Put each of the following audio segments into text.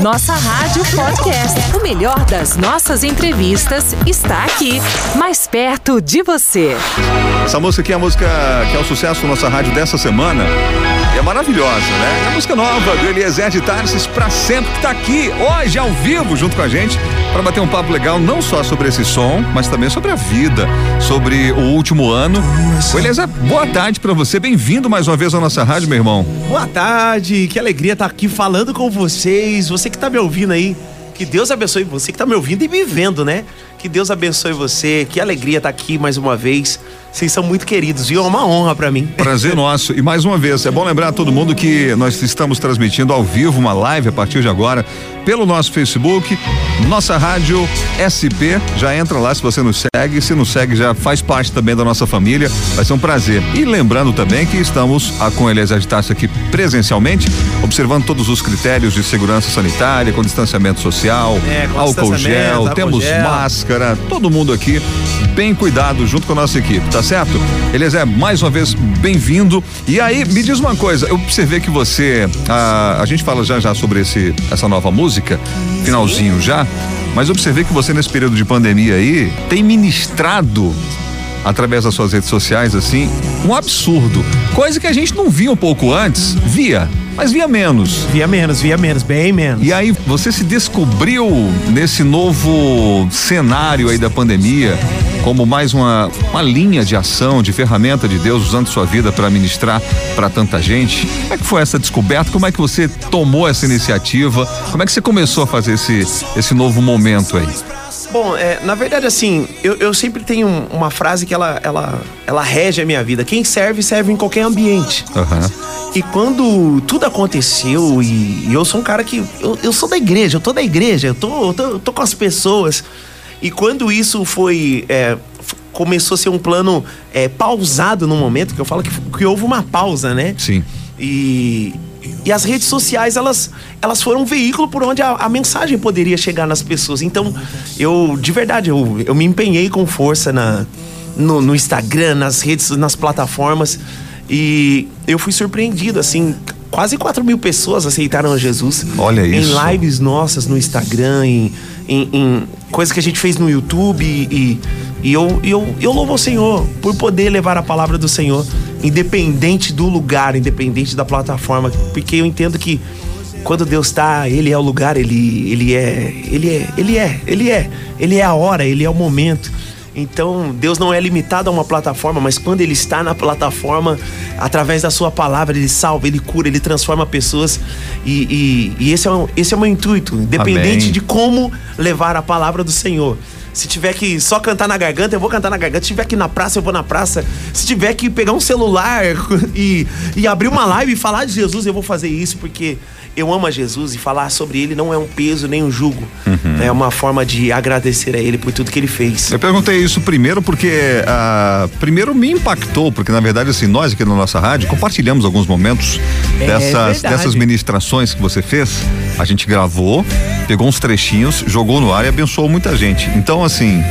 Nossa Rádio Podcast. O melhor das nossas entrevistas está aqui, mais perto de você. Essa música aqui é a música que é o sucesso da nossa rádio dessa semana. É maravilhosa, né? É a música nova do Eliezer de Tarsis pra sempre, que tá aqui hoje ao vivo junto com a gente para bater um papo legal não só sobre esse som, mas também sobre a vida, sobre o último ano. O Eliezer, boa tarde para você, bem-vindo mais uma vez à nossa rádio, meu irmão. Boa tarde, que alegria estar aqui falando com vocês. Você que tá me ouvindo aí, que Deus abençoe você que tá me ouvindo e me vendo, né? Que Deus abençoe você, que alegria estar aqui mais uma vez. Vocês são muito queridos e é uma honra para mim. Prazer nosso. E mais uma vez, é bom lembrar a todo mundo que nós estamos transmitindo ao vivo uma live a partir de agora pelo nosso Facebook, nossa rádio SP. Já entra lá se você nos segue. Se nos segue, já faz parte também da nossa família. Vai ser um prazer. E lembrando também que estamos a, com Eliezer de aqui presencialmente, observando todos os critérios de segurança sanitária, com distanciamento social, É, com álcool distanciamento, gel, álcool temos gel. máscara, todo mundo aqui bem cuidado junto com a nossa equipe, tá certo? Eliezer, mais uma vez, bem-vindo. E aí, me diz uma coisa, eu observei que você, a, a gente fala já já sobre esse, essa nova música, finalzinho já, mas observei que você nesse período de pandemia aí tem ministrado através das suas redes sociais assim, um absurdo, coisa que a gente não via um pouco antes, via, mas via menos. Via menos, via menos, bem menos. E aí você se descobriu nesse novo cenário aí da pandemia como mais uma, uma linha de ação, de ferramenta de Deus usando sua vida para ministrar para tanta gente. Como é que foi essa descoberta? Como é que você tomou essa iniciativa? Como é que você começou a fazer esse, esse novo momento aí? Bom, é, na verdade, assim, eu, eu sempre tenho um- uma frase que ela, ela, ela rege a minha vida. Quem serve, serve em qualquer ambiente. Aham. E quando tudo aconteceu, e, e eu sou um cara que. Eu, eu sou da igreja, eu tô da igreja, eu tô, eu tô, eu tô com as pessoas. E quando isso foi. é, começou a ser um plano é, pausado no momento, que eu falo que, que houve uma pausa, né? Sim. E, e as redes sociais, elas, elas foram um veículo por onde a, a mensagem poderia chegar nas pessoas. Então, eu, de verdade, eu, eu me empenhei com força na, no, no Instagram, nas redes, nas plataformas. E eu fui surpreendido, assim, quase 4 mil pessoas aceitaram a Jesus. Olha isso. Em lives nossas no Instagram, em, em, em coisas que a gente fez no YouTube. E, e eu, eu, eu louvo ao Senhor por poder levar a palavra do Senhor, independente do lugar, independente da plataforma. Porque eu entendo que quando Deus está, Ele é o lugar, Ele, ele é. Ele é. Ele é. Ele é. Ele é a hora, Ele é o momento. Então, Deus não é limitado a uma plataforma, mas quando Ele está na plataforma, através da Sua palavra, Ele salva, Ele cura, Ele transforma pessoas. E, e- e esse, é o, esse é o meu intuito, independente Amém. de como levar a palavra do Senhor. Se tiver que só cantar na garganta, eu vou cantar na garganta. Se tiver que ir na praça, eu vou na praça. Se tiver que pegar um celular e, e abrir uma live e falar de Jesus, eu vou fazer isso, porque eu amo a Jesus e falar sobre ele não é um peso nem um jugo. É uma forma de agradecer a ele por tudo que ele fez. Eu perguntei isso primeiro porque ah, primeiro me impactou, porque na verdade assim, nós aqui na nossa rádio compartilhamos alguns momentos É dessas, dessas ministrações que você fez. A gente gravou, pegou uns trechinhos, jogou no ar e abençoou muita gente. Então, assim,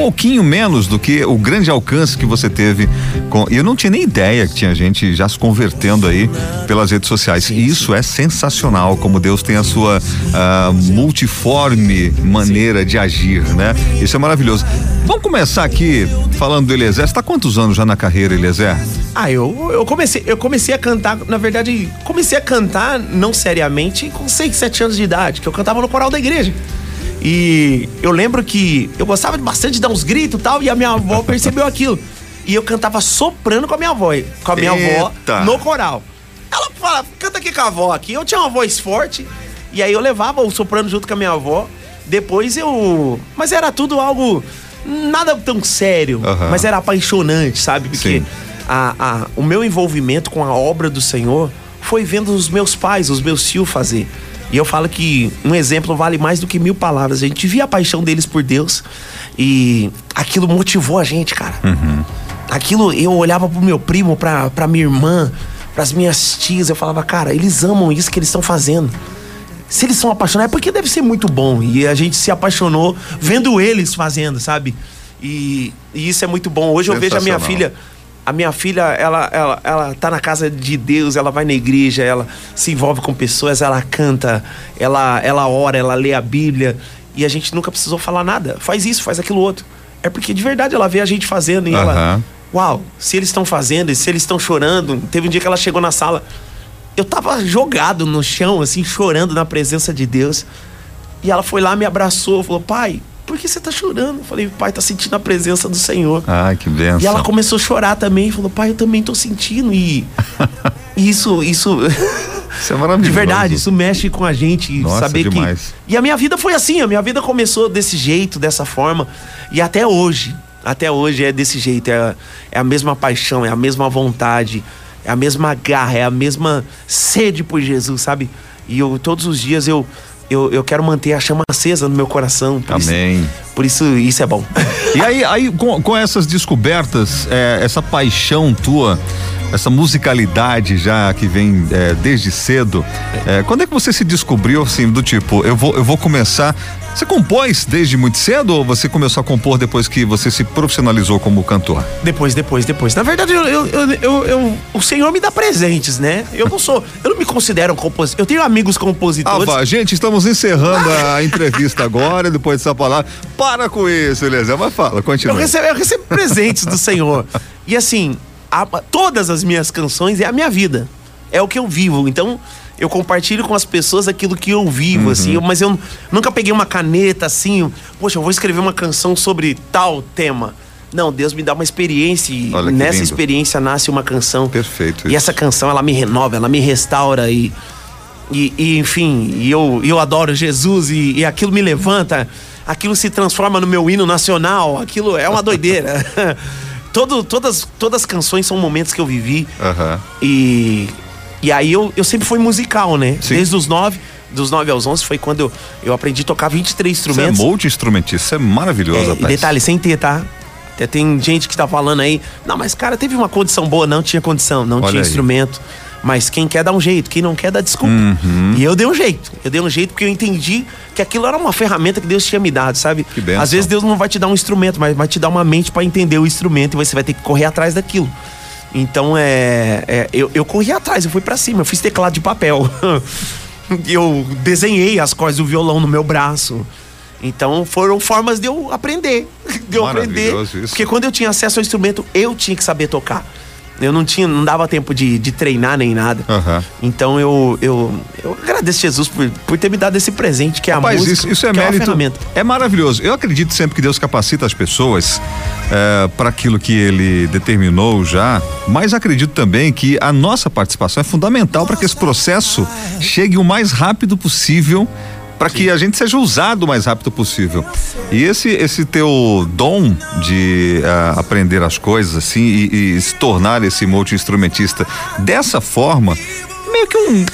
pouquinho menos do que o grande alcance que você teve. Com, eu não tinha nem ideia que tinha gente já se convertendo aí pelas redes sociais. e isso é sensacional, como Deus tem a sua ah, multiforme maneira de agir, né? Isso é maravilhoso. Vamos começar aqui falando do Eliezer. Você tá quantos anos já na carreira, Eliezer? Ah, eu, eu, comecei, eu comecei a cantar, na verdade, comecei a cantar não seriamente com 6, 7 anos de idade, que eu cantava no coral da igreja. E eu lembro que eu gostava bastante de dar uns gritos e tal, e a minha avó percebeu aquilo. E eu cantava soprando com a minha avó, com a minha avó Eita. no coral. Ela fala, canta aqui com a avó aqui. Eu tinha uma voz forte, e aí eu levava o soprano junto com a minha avó. Depois eu. Mas era tudo algo. Nada tão sério, Aham. mas era apaixonante, sabe? Porque a- a- o meu envolvimento com a obra do Senhor foi vendo os meus pais, os meus tios fazer. E eu falo que um exemplo vale mais do que mil palavras. A gente via a paixão deles por Deus e aquilo motivou a gente, cara. Aquilo, eu olhava pro meu primo, pra, pra minha irmã, pras minhas tias, eu falava, cara, eles amam isso que eles estão fazendo. Se eles são apaixonados, é porque deve ser muito bom. E a gente se apaixonou vendo eles fazendo, sabe? E, e isso é muito bom. Hoje eu vejo a minha filha. A minha filha, ela, ela, ela tá na casa de Deus, ela vai na igreja, ela se envolve com pessoas, ela canta, ela, ela ora, ela lê a Bíblia. E a gente nunca precisou falar nada. Faz isso, faz aquilo outro. É porque de verdade ela vê a gente fazendo e ela. Aham. Uau, se eles estão fazendo, e se eles estão chorando. Teve um dia que ela chegou na sala. Eu tava jogado no chão, assim, chorando na presença de Deus. E ela foi lá, me abraçou, falou: Pai, por que você tá chorando? Eu falei: Pai, tá sentindo a presença do Senhor. Ai, que benção. E ela começou a chorar também, falou: Pai, eu também tô sentindo. E isso, isso. Isso é maravilhoso. De verdade, isso mexe com a gente. Nossa, saber demais. que. E a minha vida foi assim, a minha vida começou desse jeito, dessa forma. E até hoje, até hoje é desse jeito. É, é a mesma paixão, é a mesma vontade, é a mesma garra, é a mesma sede por Jesus, sabe? E eu, todos os dias eu, eu, eu quero manter a chama acesa no meu coração. Por Amém. Isso, por isso, isso é bom. E aí, aí com, com essas descobertas, é, essa paixão tua, essa musicalidade já que vem é, desde cedo, é, quando é que você se descobriu assim, do tipo, eu vou, eu vou começar. Você compôs desde muito cedo ou você começou a compor depois que você se profissionalizou como cantor? Depois, depois, depois. Na verdade, eu, eu, eu, eu- eu- o Senhor me dá presentes, né? Eu não sou, eu não me considero um compositor. Eu tenho amigos Ah, compositores. vá, gente, estamos encerrando a entrevista agora, depois dessa palavra. Para com isso, Eliezer, mas fala, Eu continua. recebo, eu recebo presentes do Senhor. E assim, a- todas as minhas canções é a minha vida. É o que eu vivo. Então, eu compartilho com as pessoas aquilo que eu vivo, Uhum. assim. Mas eu nunca peguei uma caneta assim, poxa, eu vou escrever uma canção sobre tal tema. Não, Deus me dá uma experiência e nessa lindo. experiência nasce uma canção. Perfeito E isso. essa canção, ela me renova, ela me restaura e, e, e, enfim, e eu, eu adoro Jesus e, e aquilo me levanta, aquilo se transforma no meu hino nacional, aquilo é uma doideira. Todo, todas, todas as canções são momentos que eu vivi Aham. e, e aí eu, eu sempre fui musical, né? Sim. Desde os nove, dos nove aos onze foi quando eu, eu aprendi a tocar 23 Você é instrumentos. multi-instrumentista, isso é maravilhoso, É, rapaz. detalhe, sem ter, tá? Até tem gente que tá falando aí, não, mas cara, teve uma condição boa, não tinha condição, não Olha tinha aí. instrumento. Mas quem quer dá um jeito, quem não quer dá desculpa. Uhum. E eu dei um jeito. Eu dei um jeito porque eu entendi que aquilo era uma ferramenta que Deus tinha me dado, sabe? Que. Às vezes Deus não vai te dar um instrumento, mas vai te dar uma mente pra entender o instrumento e você vai ter que correr atrás daquilo. Então é, é, eu, eu corri atrás, eu fui pra cima, eu fiz teclado de papel. eu desenhei as cordas do violão no meu braço. Então foram formas de eu aprender. De eu aprender. Isso. Porque quando eu tinha acesso ao instrumento, eu tinha que saber tocar. Eu não tinha, não dava tempo de, de treinar nem nada. Aham. Então eu, eu, eu agradeço Jesus por, por ter me dado esse presente que é a Rapaz, música. isso, isso é uma mérito. ferramenta. É maravilhoso. Eu acredito sempre que Deus capacita as pessoas para aquilo que Ele determinou já, mas acredito também que a nossa participação é fundamental para que esse processo chegue o mais rápido possível. Para que a gente seja usado o mais rápido possível. E esse esse teu dom de ah, aprender as coisas assim e, e se tornar esse multi-instrumentista dessa forma, meio que um,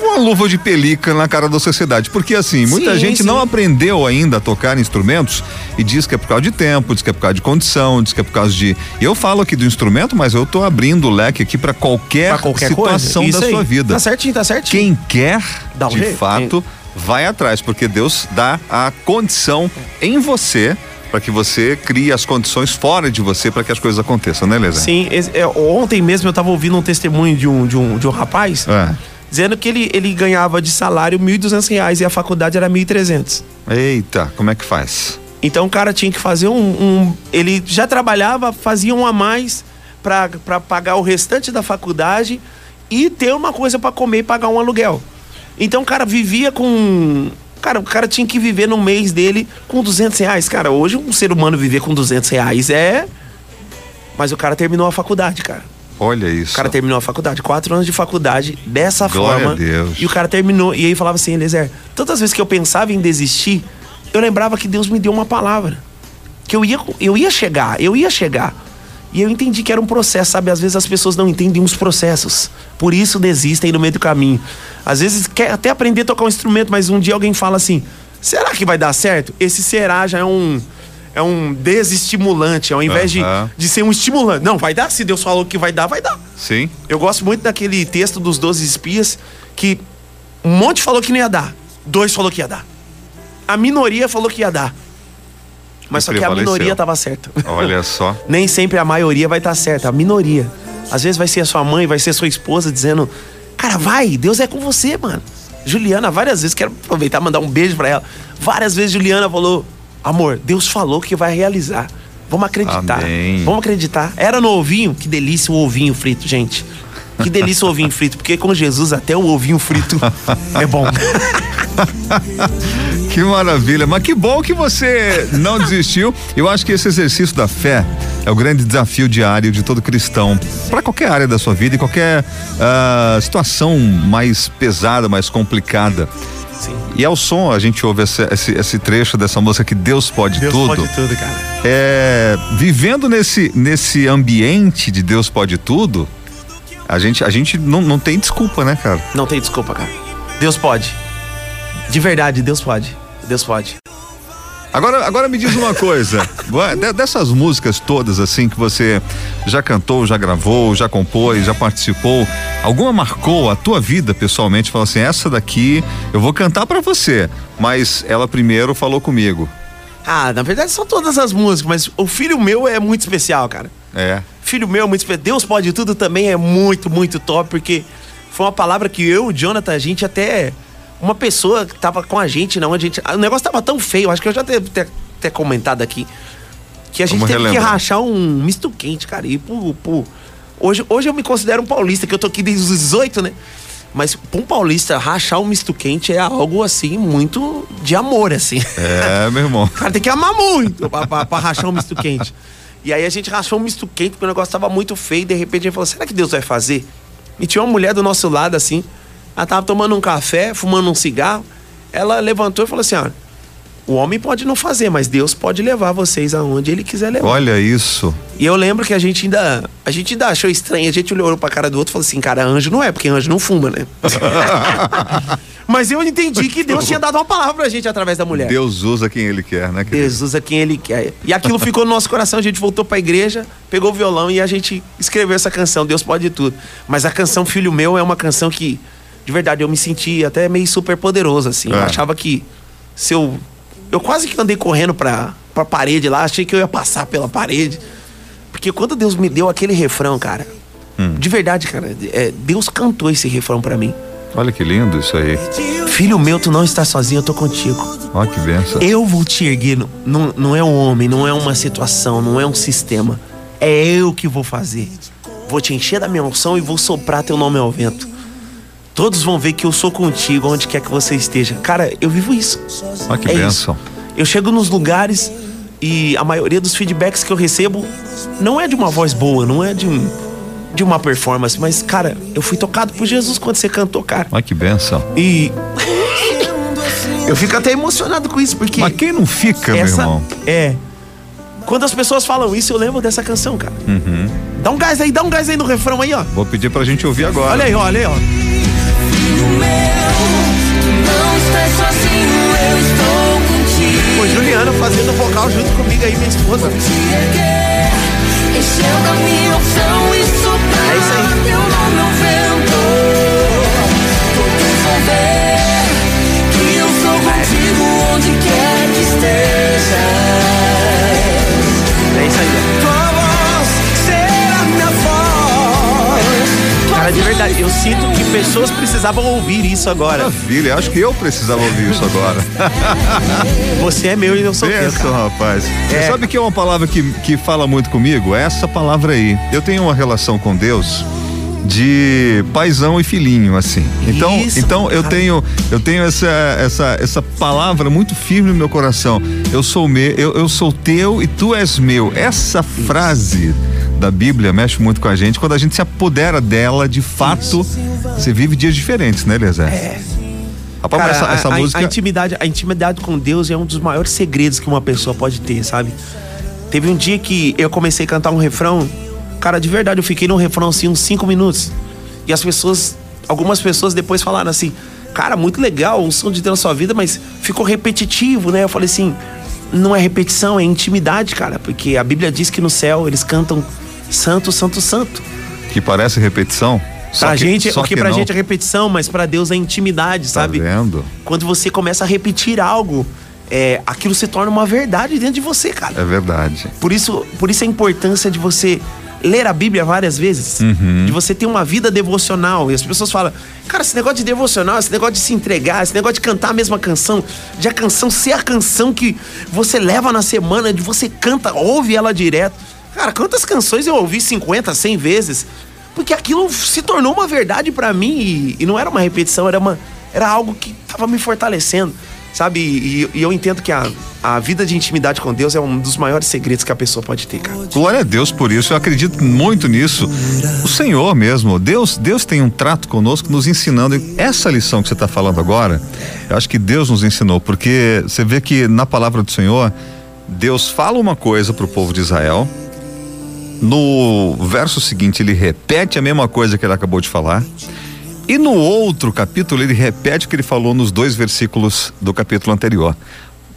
uma luva de pelica na cara da sociedade. Porque assim, muita Sim, gente sim. não aprendeu ainda a tocar instrumentos e diz que é por causa de tempo, diz que é por causa de condição, diz que é por causa de. Eu falo aqui do instrumento, mas eu tô abrindo o leque aqui para qualquer, Pra qualquer situação da Isso sua aí. vida. Tá certinho, tá certinho. Quem quer, um de jeito. fato, vai atrás, porque Deus dá a condição em você para que você crie as condições fora de você para que as coisas aconteçam, né, Leza? Sim, é, ontem mesmo eu tava ouvindo um testemunho de um, de um, de um rapaz É. dizendo que ele, ele ganhava de salário 1.200 reais e a faculdade era R$ 1.300. Eita, como é que faz? Então o cara tinha que fazer um. um- ele já trabalhava, fazia um a mais pra pagar o restante da faculdade e ter uma coisa pra comer e pagar um aluguel. Então o cara vivia com. Cara, o cara tinha que viver no mês dele com 200 reais. Cara, hoje um ser humano viver com 200 reais é. Mas o cara terminou a faculdade, cara. Olha isso. O cara terminou a faculdade, quatro anos de faculdade, dessa Glória forma. a Deus. E o cara terminou. E aí falava assim, Eliezer, todas as vezes que eu pensava em desistir, eu lembrava que Deus me deu uma palavra. Que eu ia, eu ia chegar, eu ia chegar. E eu entendi que era um processo, sabe? Às vezes as pessoas não entendem os processos. Por isso desistem no meio do caminho. Às vezes quer até aprender a tocar um instrumento, mas um dia alguém fala assim: será que vai dar certo? Esse será já é um. É um desestimulante, ao invés de, Aham. de ser um estimulante. Não, vai dar. Se Deus falou que vai dar, vai dar. Sim. Eu gosto muito daquele texto dos 12 espias que um monte falou que não ia dar, dois falou que ia dar. A minoria falou que ia dar. Mas só que a minoria tava certa. Olha só. Nem sempre a maioria vai estar certa, a minoria. Às vezes vai ser a sua mãe, vai ser a sua esposa dizendo: Cara, vai, Deus é com você, mano. Juliana, várias vezes, quero aproveitar e mandar um beijo pra ela. Várias vezes Juliana falou: Amor, Deus falou que vai realizar. Vamos acreditar. Amém. Vamos acreditar. Era no ovinho? Que delícia o ovinho frito, gente. Que delícia o ovinho frito, porque com Jesus até o ovinho frito é bom. Que maravilha, mas que bom que você não desistiu. Eu acho que esse exercício da fé é o grande desafio diário de todo cristão, para qualquer área da sua vida e qualquer ah, situação mais pesada, mais complicada. Sim. E ao som, a gente ouve esse, esse, esse trecho dessa música que Deus pode Deus tudo. pode tudo, cara. É, vivendo nesse, nesse ambiente de Deus pode tudo, a gente, a gente não, não tem desculpa, né, cara? Não tem desculpa, cara. Deus pode. De verdade, Deus pode. Deus pode. Agora, agora me diz uma coisa, de- dessas músicas todas assim que você já cantou, já gravou, já compôs, já participou, alguma marcou a tua vida pessoalmente? Falou assim, essa daqui eu vou cantar pra você, mas ela primeiro falou comigo. Ah, na verdade são todas as músicas, mas o filho meu é muito especial, cara. É. Filho meu é muito especial. Deus pode tudo também é muito, muito top, porque foi uma palavra que eu, o Jonathan, a gente até. Uma pessoa que tava com a gente, não, a gente. O negócio tava tão feio, acho que eu já devo ter, ter comentado aqui. Que a gente Vamos teve que relembrar. rachar um misto quente, cara. E pro, pro- hoje, hoje eu me considero um paulista, que eu tô aqui desde os 18, né? Mas pra um paulista, rachar um misto quente é algo assim, muito de amor, assim. É, meu irmão. O cara tem que amar muito pra, pra- pra rachar um misto quente. E aí a gente rachou um misto quente porque o negócio tava muito feio. E de repente a gente falou: será que Deus vai fazer? E tinha uma mulher do nosso lado assim. Ela tava tomando um café, fumando um cigarro. Ela levantou e falou assim: ó, o homem pode não fazer, mas Deus pode levar vocês aonde ele quiser levar. Olha isso. E eu lembro que a gente ainda. A gente ainda achou estranho. A gente olhou pra cara do outro e falou assim: cara, anjo não é, porque anjo não fuma, né? mas eu entendi que Deus tinha dado uma palavra pra gente através da mulher. Deus usa quem ele quer, né, querido? Deus usa quem ele quer. E aquilo ficou no nosso coração, a gente voltou pra igreja, pegou o violão e a gente escreveu essa canção, Deus pode tudo. Mas a canção Filho Meu é uma canção que, de verdade, eu me senti até meio super poderoso, assim. Eu É. achava que se eu. Eu quase que andei correndo pra, pra parede lá, achei que eu ia passar pela parede. Porque quando Deus me deu aquele refrão, cara, de verdade, cara, é, Deus cantou esse refrão pra mim. Olha que lindo isso aí. Filho meu, tu não está sozinho, eu tô contigo. Olha que benção. Eu vou te erguer. Não, não, não é um homem, não é uma situação, não é um sistema. É eu que vou fazer. Vou te encher da minha unção e vou soprar teu nome ao vento. Todos vão ver que eu sou contigo, onde quer que você esteja. Cara, eu vivo isso. Olha que é benção. isso. Eu chego nos lugares e a maioria dos feedbacks que eu recebo não é de uma voz boa, não é de, um, de uma performance, mas, cara, eu fui tocado por Jesus quando você cantou, cara. Olha que benção. E. eu fico até emocionado com isso, porque. Mas quem não fica, meu Essa irmão? é. Quando as pessoas falam isso, eu lembro dessa canção, cara. Uhum. Dá um gás aí, dá um gás aí no refrão aí, ó. Vou pedir pra gente ouvir agora. Olha aí, ó, olha aí, ó. Filho meu, não estás sozinho, eu estou contigo. Fazendo vocal junto comigo aí, minha esposa. Te erguer, enchendo a minha unção e soprar É isso aí. teu nome ao vento. Todos vão ver que eu sou contigo onde quer verdade, eu sinto que pessoas precisavam ouvir isso agora. Maravilha, acho que eu precisava ouvir isso agora. Você é meu e eu sou teu, Benção, cara. rapaz. Você É. sabe que é uma palavra que, que fala muito comigo? É essa palavra aí. Eu tenho uma relação com Deus de paizão e filhinho, assim. Então, Isso, então eu tenho eu tenho essa, essa, essa palavra muito firme no meu coração. Eu sou meu, eu, eu sou teu e tu és meu. Essa frase da Bíblia mexe muito com a gente. Quando a gente se apodera dela, de fato, você vive dias diferentes, né, Eliezer? É. Rapaz, Cara, essa, essa a, música. a intimidade, a intimidade com Deus é um dos maiores segredos que uma pessoa pode ter, sabe? Teve um dia que eu comecei a cantar um refrão, cara, de verdade, eu fiquei no refrão assim uns cinco minutos. E as pessoas, algumas pessoas depois falaram assim, cara, muito legal o som de Deus na sua vida, mas ficou repetitivo, né? Eu falei assim, não é repetição, é intimidade, cara, porque a Bíblia diz que no céu eles cantam santo, santo, santo. que parece repetição. Só Pra que- gente, só o que, pra não. gente é repetição, mas pra Deus é intimidade, Tá sabe? vendo? Quando você começa a repetir algo é, aquilo se torna uma verdade dentro de você, cara. É verdade. Por isso, por isso a importância de você ler a Bíblia várias vezes, de você ter uma vida devocional. E as pessoas falam, cara, esse negócio de devocional, esse negócio de se entregar, esse negócio de cantar a mesma canção, de a canção ser a canção que você leva na semana, de você canta, ouve ela direto. Cara, quantas canções eu ouvi 50, 100 vezes? Porque aquilo se tornou uma verdade pra mim e, e não era uma repetição, era, uma, era algo que tava me fortalecendo, sabe? E, e eu entendo que a, a vida de intimidade com Deus é um dos maiores segredos que a pessoa pode ter, cara. Glória a Deus por isso, eu acredito muito nisso. O Senhor mesmo, Deus, Deus tem um trato conosco, nos ensinando. Essa lição que você está falando agora, eu acho que Deus nos ensinou, porque você vê que na palavra do Senhor, Deus fala uma coisa para o povo de Israel. No verso seguinte, ele repete a mesma coisa que ele acabou de falar. E no outro capítulo, ele repete o que ele falou nos dois versículos do capítulo anterior.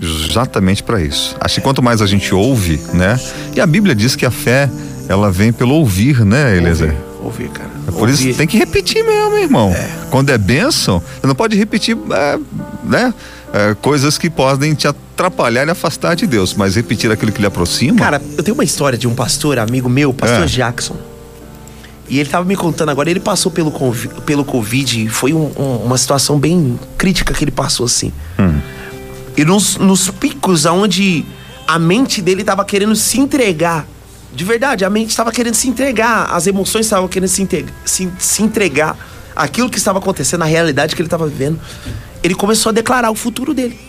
Exatamente para isso. Acho que quanto mais a gente ouve, né? E a Bíblia diz que a fé, ela vem pelo ouvir, né, Eliezer? Ouvir, cara. É por isso Ouvir. que tem que repetir mesmo, irmão. Quando é bênção, você não pode repetir, é, né? é, coisas que podem te atrapalhar e afastar de Deus, mas repetir aquilo que lhe aproxima. Cara, eu tenho uma história de um pastor, amigo meu, pastor É. Jackson. E ele tava me contando agora, ele passou pelo, pelo Covid, e foi um- um- uma situação bem crítica que ele passou, assim. E nos, nos picos aonde a mente dele tava querendo se entregar, de verdade, a mente estava querendo se entregar, as emoções estavam querendo se, inte- se, se entregar, aquilo que estava acontecendo, a realidade que ele estava vivendo. Ele começou a declarar o futuro dele.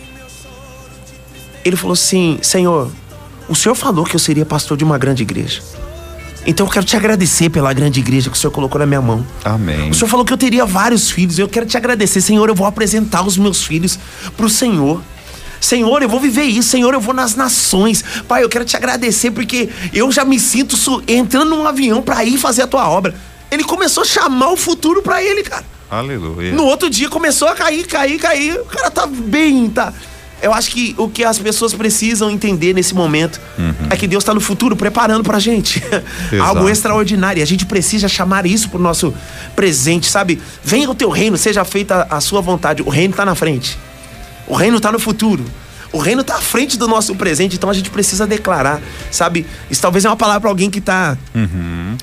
Ele falou assim: Senhor, o Senhor falou que eu seria pastor de uma grande igreja. Então eu quero te agradecer pela grande igreja que o Senhor colocou na minha mão. Amém. O Senhor falou que eu teria vários filhos. Eu quero te agradecer, Senhor. Eu vou apresentar os meus filhos pro Senhor. Senhor, eu vou viver isso. Senhor, eu vou nas nações. Pai, eu quero te agradecer porque eu já me sinto entrando num avião pra ir fazer a tua obra. Ele começou a chamar o futuro pra ele, cara. Aleluia. No outro dia começou a cair, cair, cair. O cara tá bem, tá? Eu acho que o que as pessoas precisam entender nesse momento é que Deus tá no futuro preparando pra gente algo extraordinário. E a gente precisa chamar isso pro nosso presente, sabe? Venha o teu reino, seja feita a sua vontade. O reino tá na frente. O reino tá no futuro. O reino tá à frente do nosso presente, então a gente precisa declarar, sabe? Isso talvez é uma palavra pra alguém que tá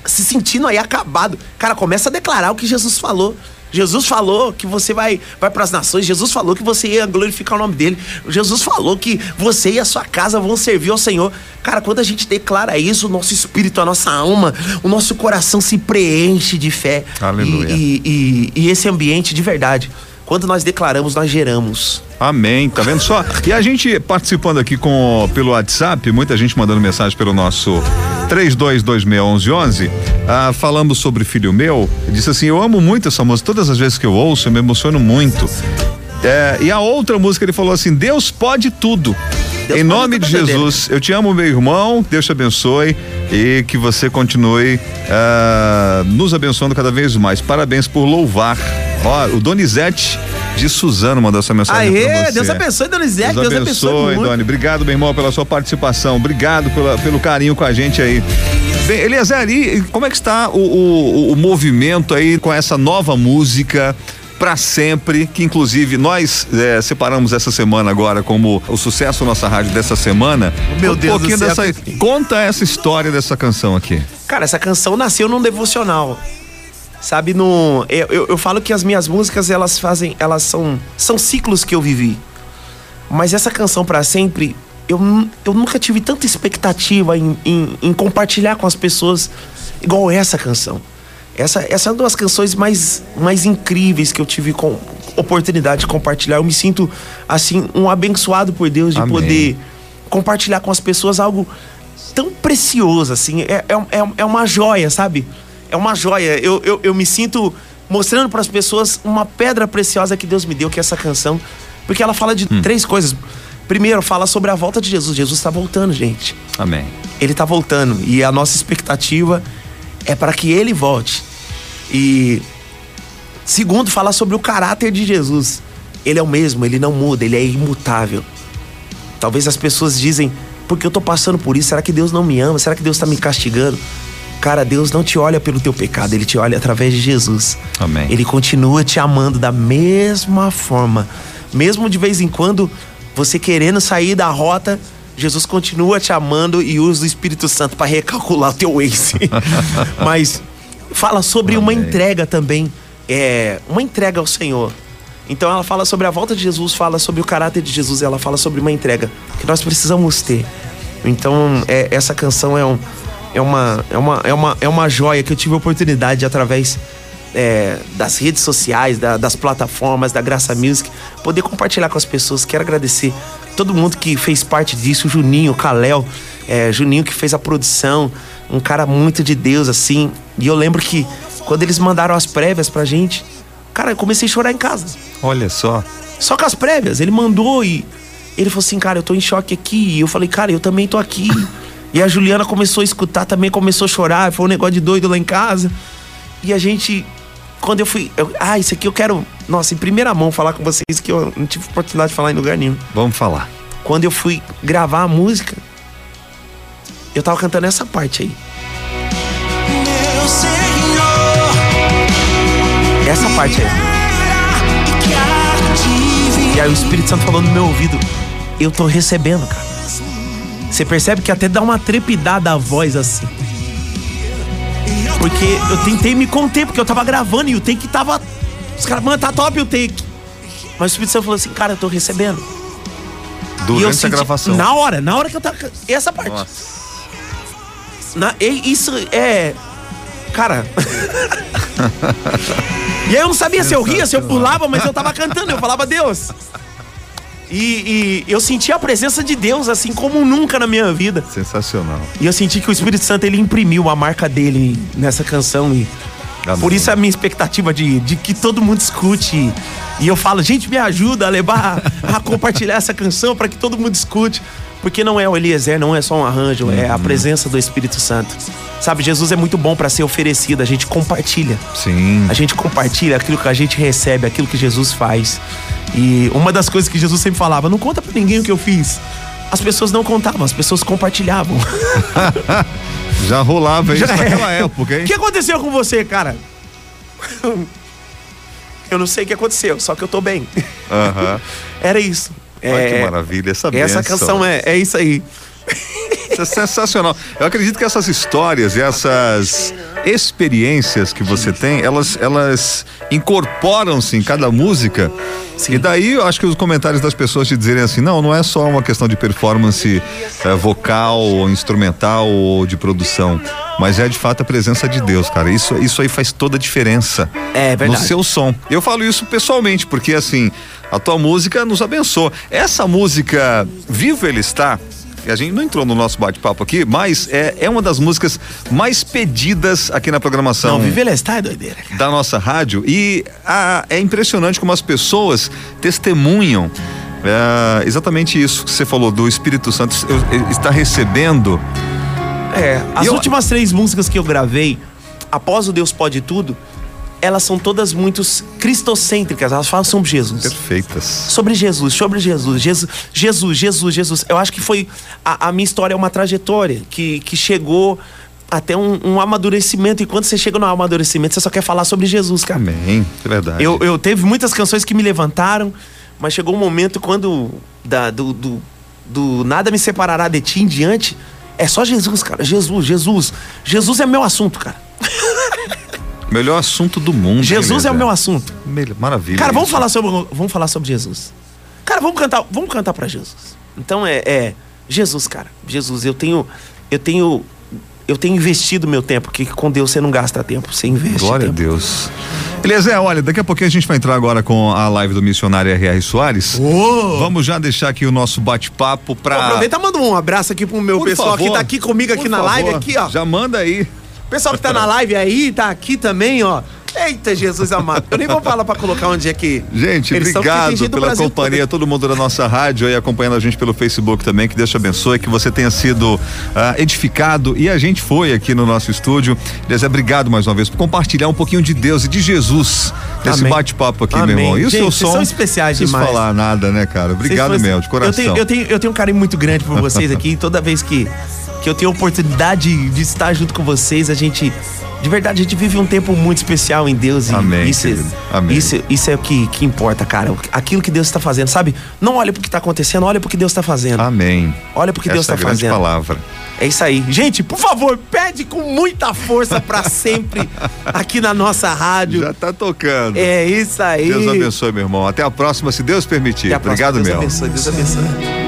se sentindo aí acabado. Cara, começa a declarar o que Jesus falou. Jesus falou que você vai, vai para as nações. Jesus falou que você ia glorificar o nome dele. Jesus falou que você e a sua casa vão servir ao Senhor. Cara, quando a gente declara isso, o nosso espírito, a nossa alma, o nosso coração se preenche de fé. Aleluia. E, e- e- e esse ambiente de verdade, quando nós declaramos, nós geramos. Amém, tá vendo só? E a gente participando aqui com pelo WhatsApp, muita gente mandando mensagem pelo nosso 32261111, ah, falando sobre filho meu, disse assim: "Eu amo muito essa música, todas as vezes que eu ouço, eu me emociono muito". É, e a outra música ele falou assim: "Deus pode tudo". Deus em nome de vida Jesus, eu te amo, meu irmão. Deus te abençoe e que você continue ah, nos abençoando cada vez mais. Parabéns por louvar. Ó, o Donizete de Suzano mandou essa mensagem pra Aê, você. Deus abençoe, Donizete. Deus Deus abençoe abençoe, muito. Doni. Obrigado, meu irmão, pela sua participação. Obrigado pela- pelo carinho com a gente aí. Bem, Eliezer, e como é que está o, o- o movimento aí com essa nova música? Pra sempre, que inclusive nós eh, separamos essa semana agora como o sucesso da nossa rádio dessa semana. Meu um Deus do pouquinho céu. dessa. Conta essa história dessa canção aqui. Cara, essa canção nasceu num devocional. Sabe, no. Eu, eu, eu falo que as minhas músicas, elas fazem. Elas são. São ciclos que eu vivi. Mas essa canção pra sempre, eu, eu nunca tive tanta expectativa em, em, em compartilhar com as pessoas igual essa canção. Essa, essa é uma das canções mais, mais incríveis que eu tive com oportunidade de compartilhar. Eu me sinto, assim, um abençoado por Deus de Amém. poder compartilhar com as pessoas algo tão precioso, assim. É, é, é, é uma joia, sabe? É uma joia. Eu, eu, eu me sinto mostrando para as pessoas uma pedra preciosa que Deus me deu, que é essa canção. Porque ela fala de três coisas. Primeiro, fala sobre a volta de Jesus. Jesus está voltando, gente. Amém. Ele tá voltando. E a nossa expectativa é para que ele volte. E segundo, fala sobre o caráter de Jesus. Ele é o mesmo, ele não muda, ele é imutável. Talvez as pessoas dizem, porque eu tô passando por isso, será que Deus não me ama? Será que Deus tá me castigando? Cara, Deus não te olha pelo teu pecado, ele te olha através de Jesus. Amém. Ele continua te amando da mesma forma. Mesmo de vez em quando você querendo sair da rota, Jesus continua te amando e usa o Espírito Santo para recalcular o teu Waze. Mas fala sobre uma Amém. entrega também, é, uma entrega ao Senhor. Então ela fala sobre a volta de Jesus, fala sobre o caráter de Jesus, ela fala sobre uma entrega que nós precisamos ter. Então é, essa canção é, um, é, uma, é, uma, é, uma, é uma joia que eu tive a oportunidade através é, das redes sociais, da- das plataformas, da Graça Music, poder compartilhar com as pessoas. Quero agradecer todo mundo que fez parte disso, o Juninho, o Kalel, é, Juninho que fez a produção, um cara muito de Deus, assim. E eu lembro que quando eles mandaram as prévias pra gente, cara, eu comecei a chorar em casa. Olha só. Só com as prévias. Ele mandou e ele falou assim, cara, eu tô em choque aqui. E eu falei, cara, eu também tô aqui. E a Juliana começou a escutar, também começou a chorar. Foi um negócio de doido lá em casa. E a gente, quando eu fui. eu- ah, isso aqui eu quero, nossa, em primeira mão falar com vocês que eu não tive oportunidade de falar em lugar nenhum. Vamos falar. Quando eu fui gravar a música, eu tava cantando essa parte aí. Meu Senhor, Essa parte aí. e E aí o Espírito Santo falou no meu ouvido, eu tô recebendo, cara. Você percebe que até dá uma trepidada a voz assim. Porque eu tentei me conter, porque eu tava gravando e o take tava. Os caras, mano, tá top o take. Mas o Espírito Santo falou assim, cara, eu tô recebendo. e eu Durante a senti- gravação. Na hora, na hora que eu tava. Essa parte. Nossa. Na- e isso é. Cara. e aí eu não sabia se eu ria, se eu pulava, mas eu tava cantando, eu falava Deus. E, e eu senti a presença de Deus assim como nunca na minha vida. Sensacional. E eu senti que o Espírito Santo ele imprimiu a marca dele nessa canção. E Amém. por isso a minha expectativa de, de que todo mundo escute. E eu falo, gente, me ajuda a levar, a compartilhar essa canção para que todo mundo escute. Porque não é o Eliezer, não é só um arranjo, é Uhum. a presença do Espírito Santo. Sabe, Jesus é muito bom para ser oferecido, a gente compartilha. Sim. A gente compartilha aquilo que a gente recebe, aquilo que Jesus faz. E uma das coisas que Jesus sempre falava, não conta pra ninguém o que eu fiz. As pessoas não contavam, as pessoas compartilhavam. Já rolava isso Já é. naquela época, hein? O que aconteceu com você, cara? Eu não sei o que aconteceu, só que eu tô bem. Aham. Era isso. Olha que maravilha, essa Essa bênção. canção é, é isso aí. Isso é sensacional. Eu acredito que essas histórias e essas experiências que você tem, elas, elas incorporam-se em cada música. Sim. E daí eu acho que os comentários das pessoas te dizerem assim, não, não é só uma questão de performance eh, vocal, ou instrumental ou de produção, mas é de fato a presença de Deus, cara. Isso, isso aí faz toda a diferença É no verdade. seu som. Eu falo isso pessoalmente, porque assim, a tua música nos abençoa. Essa música, Vivo Ele Está, a gente não entrou no nosso bate-papo aqui, mas é, é uma das músicas mais pedidas aqui na programação Não, viver está é doideira, cara. da nossa rádio e ah, é impressionante como as pessoas testemunham é, exatamente isso que você falou do Espírito Santo está recebendo É, as eu- últimas três músicas que eu gravei, após o Deus Pode Tudo, elas são todas muito cristocêntricas, elas falam sobre Jesus. perfeitas. Sobre Jesus, sobre Jesus, Jesus, Jesus, Jesus, Jesus. Eu acho que foi. A, a minha história é uma trajetória que, que chegou até um, um amadurecimento. E quando você chega no amadurecimento, você só quer falar sobre Jesus, cara. Amém, é verdade. Eu, eu teve muitas canções que me levantaram, mas chegou um momento quando da, do, do, do nada me separará de ti em diante. É só Jesus, cara. Jesus, Jesus. Jesus é meu assunto, cara. Melhor assunto do mundo. Jesus é o meu assunto. Maravilha. Cara, vamos isso. falar sobre, vamos falar sobre Jesus. Cara, vamos cantar, vamos cantar para Jesus. Então é, é Jesus, cara. Jesus, eu tenho eu tenho eu tenho investido meu tempo, que com Deus você não gasta tempo, você investe Glória a tempo. Deus. Eliezer, olha, daqui a pouquinho a gente vai entrar agora com a live do missionário R.R. Soares. Vamos já deixar aqui o nosso bate-papo pra. aproveita e manda um abraço aqui pro meu Por pessoal que favor, tá aqui comigo aqui por na live, favor, aqui, ó. Já manda aí. Pessoal que tá na live aí, tá aqui também, ó. Eita, Jesus amado. Eu nem vou falar pra colocar onde é que. Gente, eles obrigado pela companhia, todo. todo mundo da nossa rádio aí acompanhando a gente pelo Facebook também, que Deus te abençoe, que você tenha sido ah, edificado e a gente foi aqui no nosso estúdio. Deus, obrigado mais uma vez por compartilhar um pouquinho de Deus e de Jesus nesse bate-papo aqui, Amém. meu irmão. E o Gente, seu som? são especiais não demais. falar nada, né, cara? Obrigado mesmo, de coração. Eu tenho, eu, tenho, eu tenho um carinho muito grande por vocês aqui. Toda vez que, que eu tenho a oportunidade de estar junto com vocês. A gente, de verdade, a gente vive um tempo muito especial em Deus. E Amém, Isso, querido. Amém. isso, isso é o que, que importa, cara. Aquilo que Deus está fazendo, sabe? Não olha pro que tá acontecendo, olha pro que Deus tá fazendo. Amém. Olha pro que Deus Essa tá é a grande fazendo. palavra. É isso aí. Gente, por favor, pede com muita força pra sempre aqui na nossa rádio. Já tá tocando. É isso aí. Deus abençoe, meu irmão. Até a próxima, se Deus permitir. Até a próxima. Obrigado Deus mesmo. abençoe, Deus abençoe.